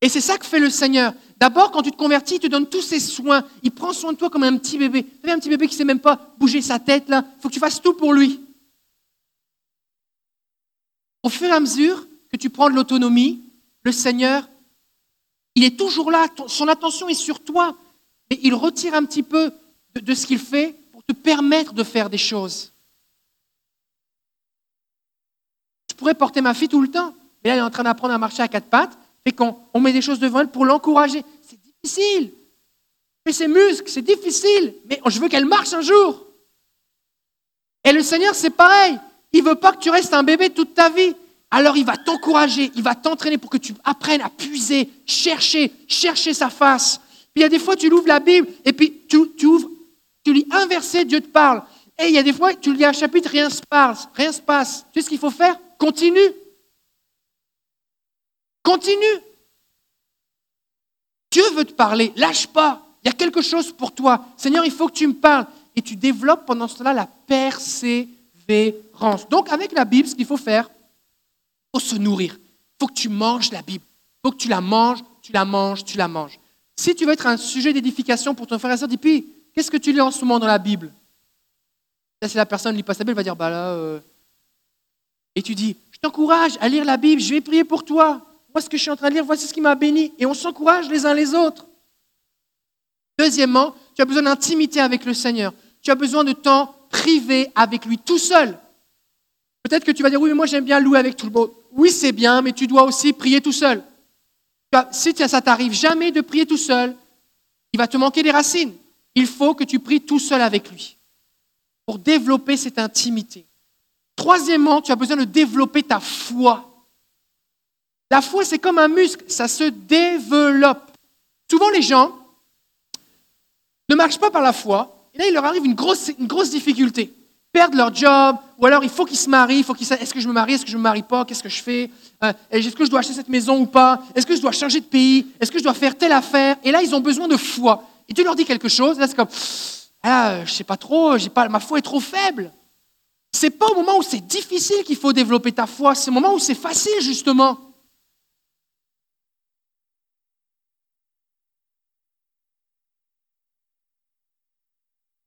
S1: Et c'est ça que fait le Seigneur. D'abord, quand tu te convertis, il te donne tous ses soins. Il prend soin de toi comme un petit bébé. Tu un petit bébé qui ne sait même pas bouger sa tête, là. Il faut que tu fasses tout pour lui. Au fur et à mesure que tu prends de l'autonomie, le Seigneur, il est toujours là. Son attention est sur toi. Mais il retire un petit peu de, ce qu'il fait pour te permettre de faire des choses. Je pourrais porter ma fille tout le temps. Mais là, elle est en train d'apprendre à marcher à quatre pattes et qu'on on met des choses devant elle pour l'encourager. C'est difficile. Mais ses muscles, c'est difficile. Mais je veux qu'elle marche un jour. Et le Seigneur, c'est pareil. Il veut pas que tu restes un bébé toute ta vie. Alors il va t'encourager, il va t'entraîner pour que tu apprennes à puiser, chercher, chercher sa face. Puis il y a des fois, tu l'ouvres la Bible et puis tu, tu ouvres, tu lis inversé, Dieu te parle. Et il y a des fois, tu lis un chapitre, rien se passe, rien se passe. Tu sais ce qu'il faut faire? Continue. Continue. Dieu veut te parler, lâche pas. Il y a quelque chose pour toi. Seigneur, il faut que tu me parles. Et tu développes pendant cela la persévérance. Donc avec la Bible, ce qu'il faut faire, il faut se nourrir. Il faut que tu manges la Bible. Il faut que tu la manges, tu la manges, tu la manges. Si tu veux être un sujet d'édification pour ton frère et soeur, dis puis, qu'est-ce que tu lis en ce moment dans la Bible? Là, si la personne ne lit pas sa Bible, elle va dire, bah là, euh. et tu dis, je t'encourage à lire la Bible, je vais prier pour toi moi, ce que je suis en train de lire, voici ce qui m'a béni. Et on s'encourage les uns les autres. Deuxièmement, tu as besoin d'intimité avec le Seigneur. Tu as besoin de temps privé avec lui tout seul. Peut-être que tu vas dire, oui, mais moi j'aime bien louer avec tout le monde. Oui, c'est bien, mais tu dois aussi prier tout seul. Si ça t'arrive jamais de prier tout seul, il va te manquer des racines. Il faut que tu pries tout seul avec lui pour développer cette intimité. Troisièmement, tu as besoin de développer ta foi. La foi, c'est comme un muscle, ça se développe. Souvent, les gens ne marchent pas par la foi, et là, il leur arrive une grosse, difficulté. Perdent leur job, ou alors il faut qu'ils se marient, il faut qu'ils est-ce que je me marie, est-ce que je ne me marie pas, qu'est-ce que je fais, euh, est-ce que je dois acheter cette maison ou pas, est-ce que je dois changer de pays, est-ce que je dois faire telle affaire, et là, ils ont besoin de foi. Et tu leur dis quelque chose, là, c'est comme, ah, je sais pas trop, pas, ma foi est trop faible. C'est pas au moment où c'est difficile qu'il faut développer ta foi, c'est au moment où c'est facile, justement.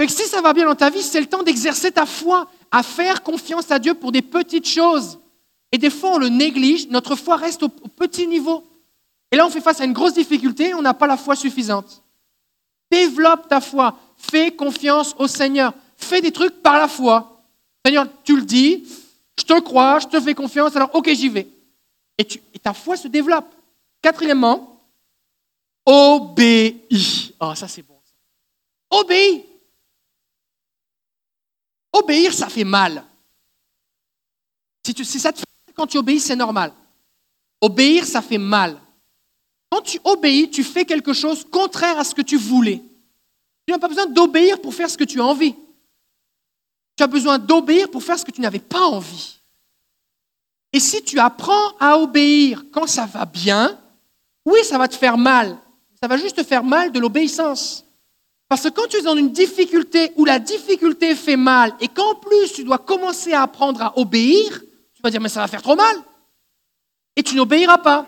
S1: Si ça va bien dans ta vie, c'est le temps d'exercer ta foi, à faire confiance à Dieu pour des petites choses. Et des fois, on le néglige, notre foi reste au, petit niveau. Et là, on fait face à une grosse difficulté, on n'a pas la foi suffisante. Développe ta foi, fais confiance au Seigneur, fais des trucs par la foi. Seigneur, tu le dis, je te crois, je te fais confiance, alors ok, j'y vais. Et, ta foi se développe. Quatrièmement, obéis. Oh, ça c'est bon. Obéis. Obéir, ça fait mal. Si, tu, ça te fait mal quand tu obéis, c'est normal. Obéir, ça fait mal. Quand tu obéis, tu fais quelque chose contraire à ce que tu voulais. Tu n'as pas besoin d'obéir pour faire ce que tu as envie. Tu as besoin d'obéir pour faire ce que tu n'avais pas envie. Et si tu apprends à obéir quand ça va bien, oui, ça va te faire mal. Ça va juste te faire mal de l'obéissance. Parce que quand tu es dans une difficulté où la difficulté fait mal et qu'en plus tu dois commencer à apprendre à obéir, tu vas dire mais ça va faire trop mal. Et tu n'obéiras pas.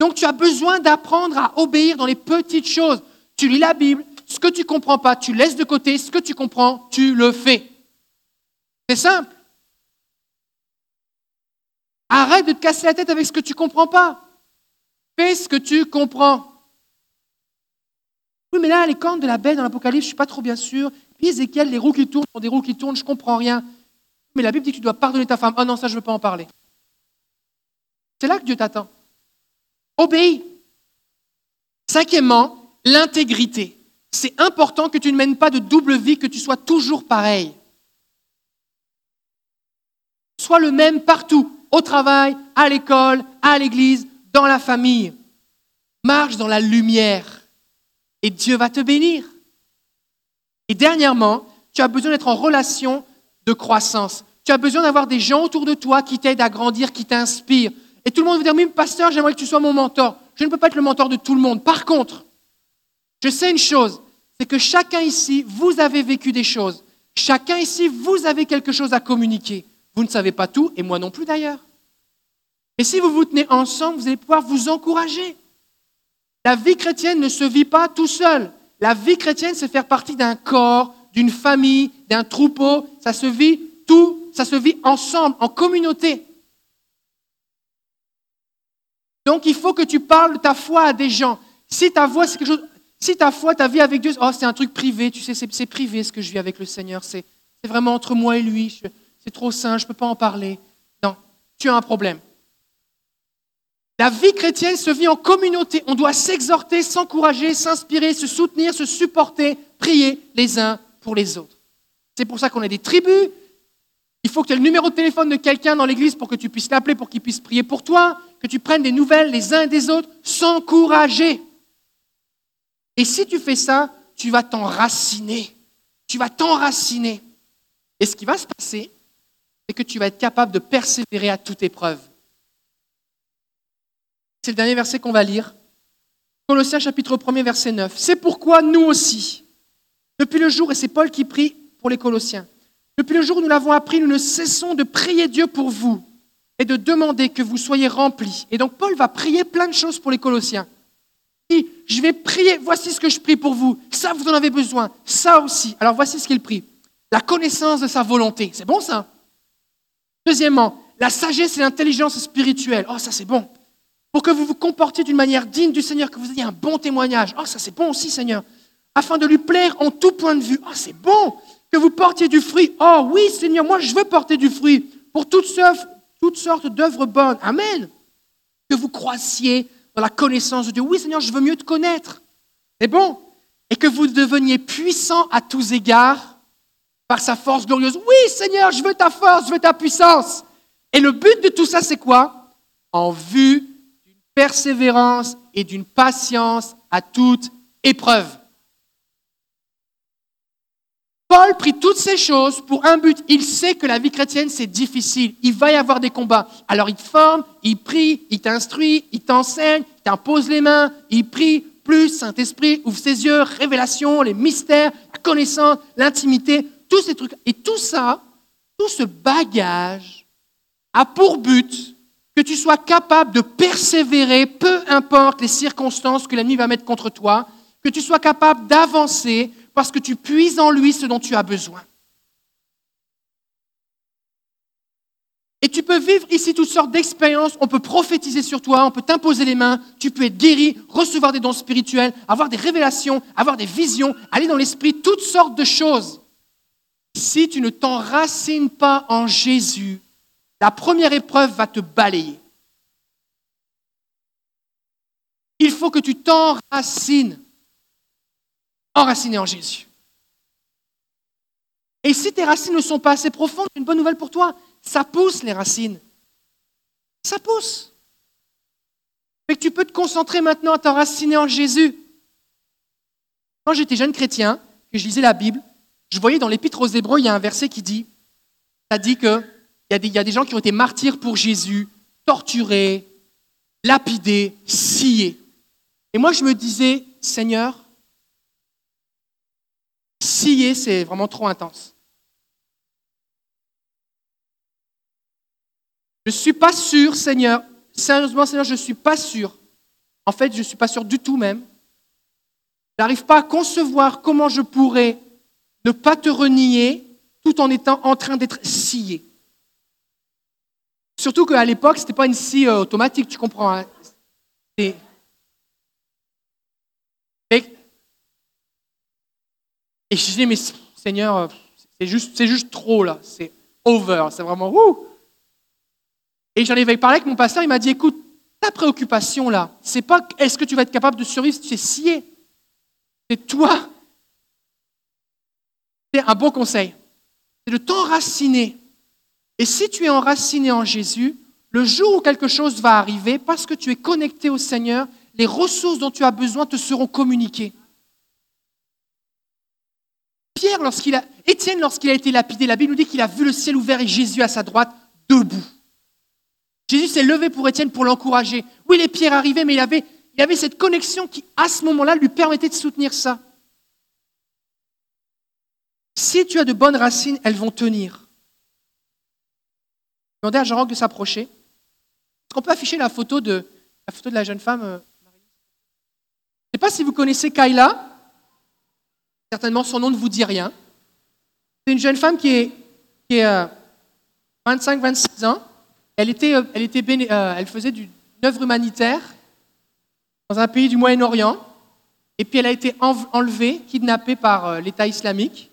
S1: Donc tu as besoin d'apprendre à obéir dans les petites choses. Tu lis la Bible, ce que tu ne comprends pas, tu laisses de côté, ce que tu comprends, tu le fais. C'est simple. Arrête de te casser la tête avec ce que tu ne comprends pas. Fais ce que tu comprends. Mais là, les cornes de la baie dans l'Apocalypse, je ne suis pas trop bien sûr. Puis Ézéchiel, les roues qui tournent sont des roues qui tournent, je ne comprends rien. Mais la Bible dit que tu dois pardonner ta femme. Oh non, ça, je ne veux pas en parler. C'est là que Dieu t'attend. Obéis. Cinquièmement, l'intégrité. C'est important que tu ne mènes pas de double vie, que tu sois toujours pareil. Sois le même partout, au travail, à l'école, à l'église, dans la famille. Marche dans la lumière et Dieu va te bénir. Et dernièrement, tu as besoin d'être en relation de croissance. Tu as besoin d'avoir des gens autour de toi qui t'aident à grandir, qui t'inspirent. Et tout le monde veut dire, mais pasteur, j'aimerais que tu sois mon mentor. Je ne peux pas être le mentor de tout le monde. Par contre, je sais une chose, c'est que chacun ici, vous avez vécu des choses. Chacun ici, vous avez quelque chose à communiquer. Vous ne savez pas tout, et moi non plus d'ailleurs. Et si vous vous tenez ensemble, vous allez pouvoir vous encourager. La vie chrétienne ne se vit pas tout seul. La vie chrétienne, c'est faire partie d'un corps, d'une famille, d'un troupeau. Ça se vit tout, ça se vit ensemble, en communauté. Donc il faut que tu parles ta foi à des gens. Si ta foi, ta vie avec Dieu, oh, c'est un truc privé, tu sais, c'est privé ce que je vis avec le Seigneur, c'est vraiment entre moi et lui, c'est trop saint, je ne peux pas en parler. Non, tu as un problème. La vie chrétienne se vit en communauté. On doit s'exhorter, s'encourager, s'inspirer, se soutenir, se supporter, prier les uns pour les autres. C'est pour ça qu'on a des tribus. Il faut que tu aies le numéro de téléphone de quelqu'un dans l'église pour que tu puisses l'appeler, pour qu'il puisse prier pour toi, que tu prennes des nouvelles les uns des autres, s'encourager. Et si tu fais ça, tu vas t'enraciner. Tu vas t'enraciner. Et ce qui va se passer, c'est que tu vas être capable de persévérer à toute épreuve. C'est le dernier verset qu'on va lire. Colossiens chapitre 1 verset 9. C'est pourquoi nous aussi, depuis le jour, et c'est Paul qui prie pour les Colossiens, depuis le jour où nous l'avons appris, nous ne cessons de prier Dieu pour vous et de demander que vous soyez remplis. Et donc Paul va prier plein de choses pour les Colossiens. Il dit, je vais prier, voici ce que je prie pour vous. Ça, vous en avez besoin. Ça aussi. Alors voici ce qu'il prie. La connaissance de sa volonté. C'est bon ça? Deuxièmement, la sagesse et l'intelligence spirituelle. Oh, ça c'est bon pour que vous vous comportiez d'une manière digne du Seigneur, que vous ayez un bon témoignage. Oh, ça c'est bon aussi, Seigneur. Afin de lui plaire en tout point de vue. Oh, c'est bon. Que vous portiez du fruit. Oh oui, Seigneur, moi je veux porter du fruit pour toutes sortes, toutes sortes d'œuvres bonnes. Amen. Que vous croissiez dans la connaissance de Dieu. Oui, Seigneur, je veux mieux te connaître. C'est bon. Et que vous deveniez puissant à tous égards par sa force glorieuse. Oui, Seigneur, je veux ta force, je veux ta puissance. Et le but de tout ça, c'est quoi? En vue persévérance et d'une patience à toute épreuve. Paul prit toutes ces choses pour un but. Il sait que la vie chrétienne, c'est difficile. Il va y avoir des combats. Alors il te forme, il prie, il t'instruit, il t'enseigne, il t'impose les mains, il prie plus, Saint-Esprit, ouvre ses yeux, révélation, les mystères, la connaissance, l'intimité, tous ces trucs. Et tout ça, tout ce bagage a pour but que tu sois capable de persévérer, peu importe les circonstances que l'ennemi va mettre contre toi, que tu sois capable d'avancer parce que tu puises en lui ce dont tu as besoin. Et tu peux vivre ici toutes sortes d'expériences, on peut prophétiser sur toi, on peut t'imposer les mains, tu peux être guéri, recevoir des dons spirituels, avoir des révélations, avoir des visions, aller dans l'esprit, toutes sortes de choses. Si tu ne t'enracines pas en Jésus, la première épreuve va te balayer. Il faut que tu t'enracines, enraciné en Jésus. Et si tes racines ne sont pas assez profondes, une bonne nouvelle pour toi, ça pousse les racines. Ça pousse. Mais tu peux te concentrer maintenant à t'enraciner en Jésus. Quand j'étais jeune chrétien, que je lisais la Bible, je voyais dans l'Épître aux Hébreux, il y a un verset qui dit, ça dit que il y, a des, gens qui ont été martyrs pour Jésus, torturés, lapidés, sciés. Et moi, je me disais, Seigneur, scier, c'est vraiment trop intense. Je ne suis pas sûr, Seigneur, sérieusement, Seigneur, je ne suis pas sûr. En fait, je ne suis pas sûr du tout même. Je n'arrive pas à concevoir comment je pourrais ne pas te renier tout en étant en train d'être scié. Surtout qu'à l'époque, ce n'était pas une scie euh, automatique, tu comprends. Hein. Et, je dis, mais Seigneur, euh, c'est juste, juste trop là, c'est over, c'est vraiment ouh. Et j'en avais parlé avec mon pasteur, il m'a dit, écoute, ta préoccupation là, c'est pas est-ce que tu vas être capable de survivre si tu es scié? C'est toi. C'est un bon conseil. C'est de t'enraciner. Et si tu es enraciné en Jésus, le jour où quelque chose va arriver, parce que tu es connecté au Seigneur, les ressources dont tu as besoin te seront communiquées. Pierre, lorsqu'il a, Étienne, lorsqu'il a été lapidé, la Bible nous dit qu'il a vu le ciel ouvert et Jésus à sa droite, debout. Jésus s'est levé pour Étienne pour l'encourager. Oui, les pierres arrivaient, mais il avait, il avait cette connexion qui, à ce moment-là, lui permettait de soutenir ça. Si tu as de bonnes racines, elles vont tenir. Demandez à Jean-Roch de s'approcher. Est-ce qu'on peut afficher la photo de la, photo de la jeune femme euh, Je ne sais pas si vous connaissez Kayla. Certainement, son nom ne vous dit rien. C'est une jeune femme qui est, qui est 25-26 euh, ans elle, euh, faisait une œuvre humanitaire dans un pays du Moyen-Orient, et puis elle a été enlevée, kidnappée par l'État islamique.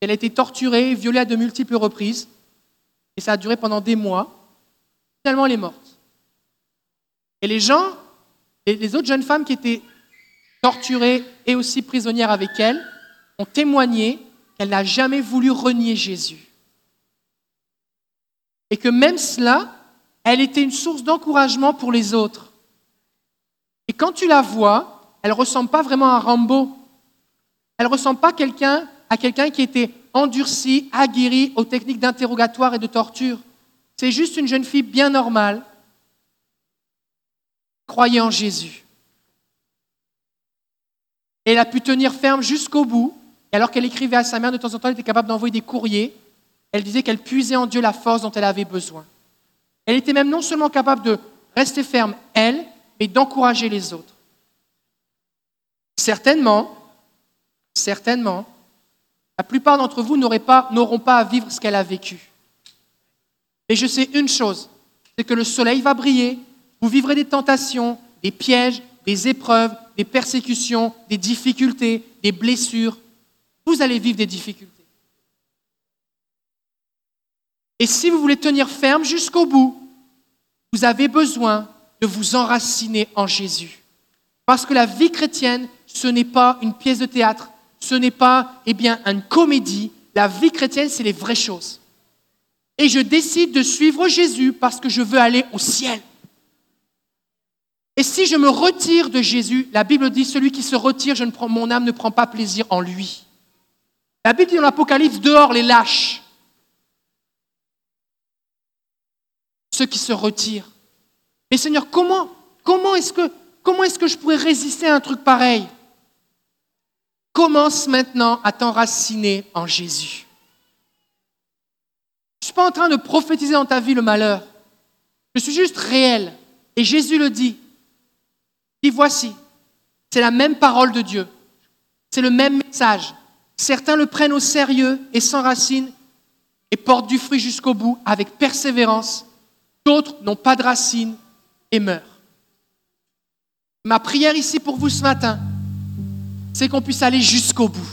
S1: Elle a été torturée, violée à de multiples reprises, et ça a duré pendant des mois. Finalement, elle est morte. Et les gens, les autres jeunes femmes qui étaient torturées et aussi prisonnières avec elle, ont témoigné qu'elle n'a jamais voulu renier Jésus et que même cela, elle était une source d'encouragement pour les autres. Et quand tu la vois, elle ne ressemble pas vraiment à Rambo. Elle ne ressemble pas à quelqu'un qui était endurci, aguerri aux techniques d'interrogatoire et de torture. C'est juste une jeune fille bien normale, croyant en Jésus. Elle a pu tenir ferme jusqu'au bout. Et alors qu'elle écrivait à sa mère, de temps en temps, elle était capable d'envoyer des courriers elle disait qu'elle puisait en Dieu la force dont elle avait besoin. Elle était même non seulement capable de rester ferme, elle, mais d'encourager les autres. Certainement, certainement, la plupart d'entre vous n'auront pas, pas à vivre ce qu'elle a vécu. Mais je sais une chose, c'est que le soleil va briller, vous vivrez des tentations, des pièges, des épreuves, des persécutions, des difficultés, des blessures. Vous allez vivre des difficultés. Et si vous voulez tenir ferme jusqu'au bout, vous avez besoin de vous enraciner en Jésus. Parce que la vie chrétienne, ce n'est pas une pièce de théâtre, ce n'est pas eh bien, une comédie. La vie chrétienne, c'est les vraies choses. Et je décide de suivre Jésus parce que je veux aller au ciel. Et si je me retire de Jésus, la Bible dit, celui qui se retire, je ne prends, mon âme ne prend pas plaisir en lui. La Bible dit dans l'Apocalypse, dehors les lâches. ceux qui se retirent. Mais Seigneur, comment, comment est-ce que, comment est-ce que je pourrais résister à un truc pareil? Commence maintenant à t'enraciner en Jésus. Je ne suis pas en train de prophétiser dans ta vie le malheur. Je suis juste réel. Et Jésus le dit. Il voici, c'est la même parole de Dieu. C'est le même message. Certains le prennent au sérieux et s'enracinent et portent du fruit jusqu'au bout avec persévérance. D'autres n'ont pas de racines et meurent. Ma prière ici pour vous ce matin, c'est qu'on puisse aller jusqu'au bout.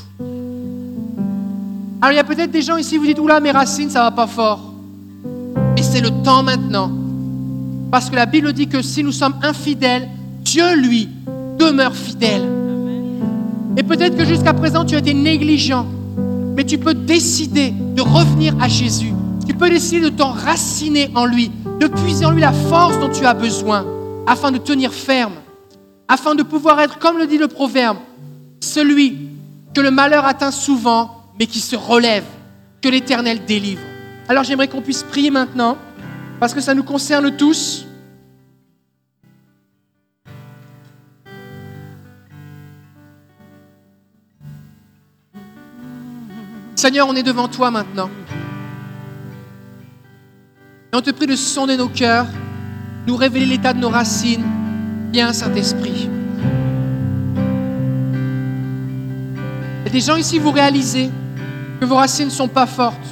S1: Alors il y a peut-être des gens ici, vous dites, oula, mes racines, ça va pas fort. Mais c'est le temps maintenant. Parce que la Bible dit que si nous sommes infidèles, Dieu, lui, demeure fidèle. Et peut-être que jusqu'à présent, tu as été négligent, mais tu peux décider de revenir à Jésus. Tu peux décider de t'enraciner en lui, de puiser en lui la force dont tu as besoin afin de tenir ferme, afin de pouvoir être, comme le dit le proverbe, celui que le malheur atteint souvent, mais qui se relève, que l'Éternel délivre. Alors j'aimerais qu'on puisse prier maintenant, parce que ça nous concerne tous. Seigneur, on est devant toi maintenant. Et on te prie de sonder nos cœurs, nous révéler l'état de nos racines. Viens, Saint-Esprit. Il y a des gens ici, vous réalisez que vos racines ne sont pas fortes.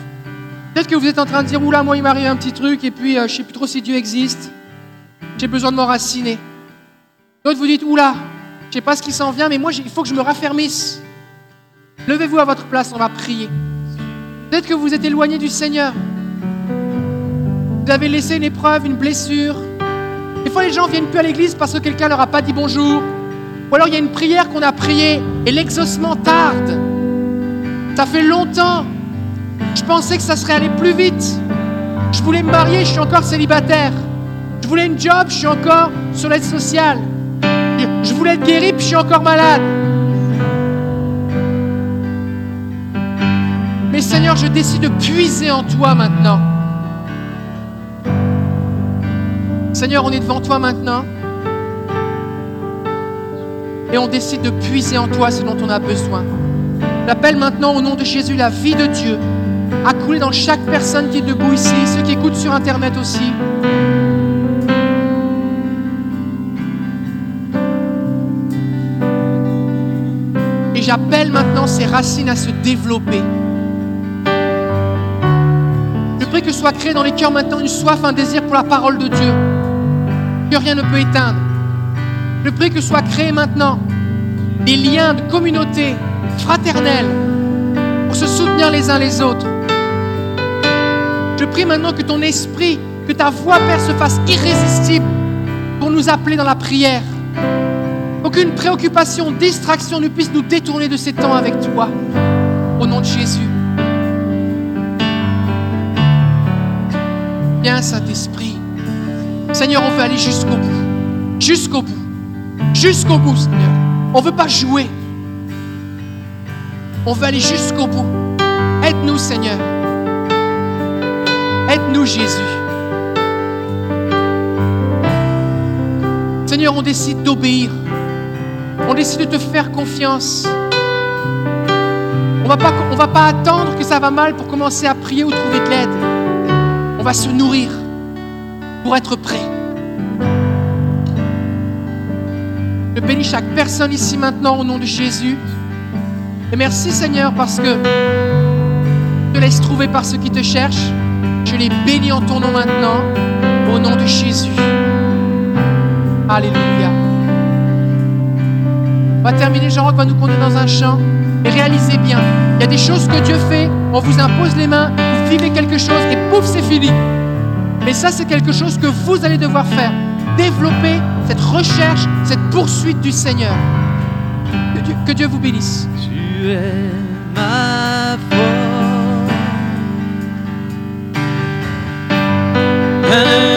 S1: Peut-être que vous êtes en train de dire, oula, moi il m'arrive un petit truc et puis euh, je ne sais plus trop si Dieu existe. J'ai besoin de m'enraciner. D'autres vous dites, oula, je ne sais pas ce qui s'en vient, mais moi il faut que je me raffermisse. Levez-vous à votre place, on va prier. Peut-être que vous êtes éloigné du Seigneur. Vous avez laissé une épreuve, une blessure. Des fois, les gens viennent plus à l'église parce que quelqu'un leur a pas dit bonjour. Ou alors il y a une prière qu'on a priée et l'exaucement tarde. Ça fait longtemps. Je pensais que ça serait allé plus vite. Je voulais me marier, je suis encore célibataire. Je voulais une job, je suis encore sur l'aide sociale. Je voulais être guéri, puis je suis encore malade. Mais Seigneur, je décide de puiser en toi maintenant. Seigneur, on est devant toi maintenant. Et on décide de puiser en toi ce dont on a besoin. J'appelle maintenant au nom de Jésus la vie de Dieu à couler dans chaque personne qui est debout ici, ceux qui écoutent sur Internet aussi. Et j'appelle maintenant ces racines à se développer. Je prie que soit créé dans les cœurs maintenant une soif, un désir pour la parole de Dieu, que rien ne peut éteindre. Je prie que soit créé maintenant des liens de communauté fraternelle pour se soutenir les uns les autres. Je prie maintenant que ton esprit, que ta voix, Père, se fasse irrésistible pour nous appeler dans la prière. Aucune préoccupation, distraction ne puisse nous détourner de ces temps avec toi. Au nom de Jésus. Viens, Saint-Esprit. Seigneur, on veut aller jusqu'au bout. Jusqu'au bout. Jusqu'au bout, Seigneur. On ne veut pas jouer. On veut aller jusqu'au bout. Aide-nous, Seigneur. Aide-nous, Jésus. Seigneur, on décide d'obéir. On décide de te faire confiance. On on va pas attendre que ça va mal pour commencer à prier ou trouver de l'aide. On va se nourrir pour être prêt. Je bénis chaque personne ici maintenant au nom de Jésus. Et merci Seigneur parce que tu te laisses trouver par ceux qui te cherchent. Je les bénis en ton nom maintenant au nom de Jésus. Alléluia. On va terminer, Jean-Roch va nous conduire dans un chant. Et réalisez bien, il y a des choses que Dieu fait, on vous impose les mains, vous vivez quelque chose et pouf, c'est fini. Mais ça, c'est quelque chose que vous allez devoir faire. Développer cette recherche, cette poursuite du Seigneur. Que Dieu, vous bénisse.
S3: Tu es ma Tu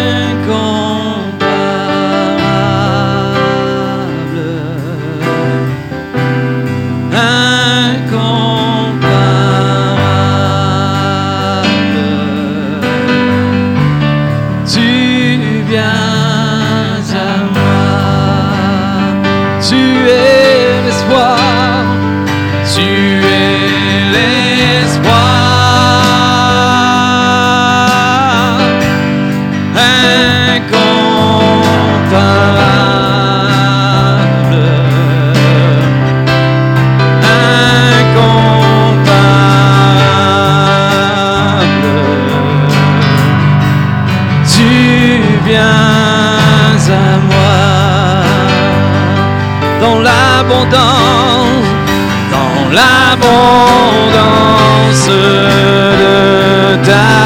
S3: l'abondance de ta